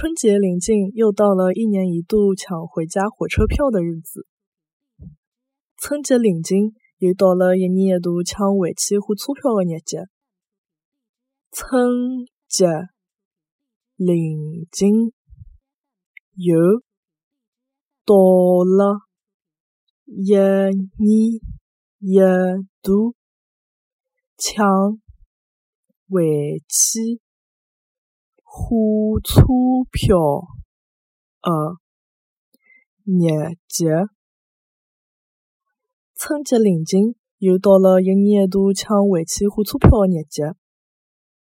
春节临近，又到了一年一度抢回家火车票的日子。春节临近，又到了一年一度抢回去火车票的日子。春节临近，又到了一年一度抢回去火车票的日节。春节临近，又到了一年一度抢回去火车票的日节。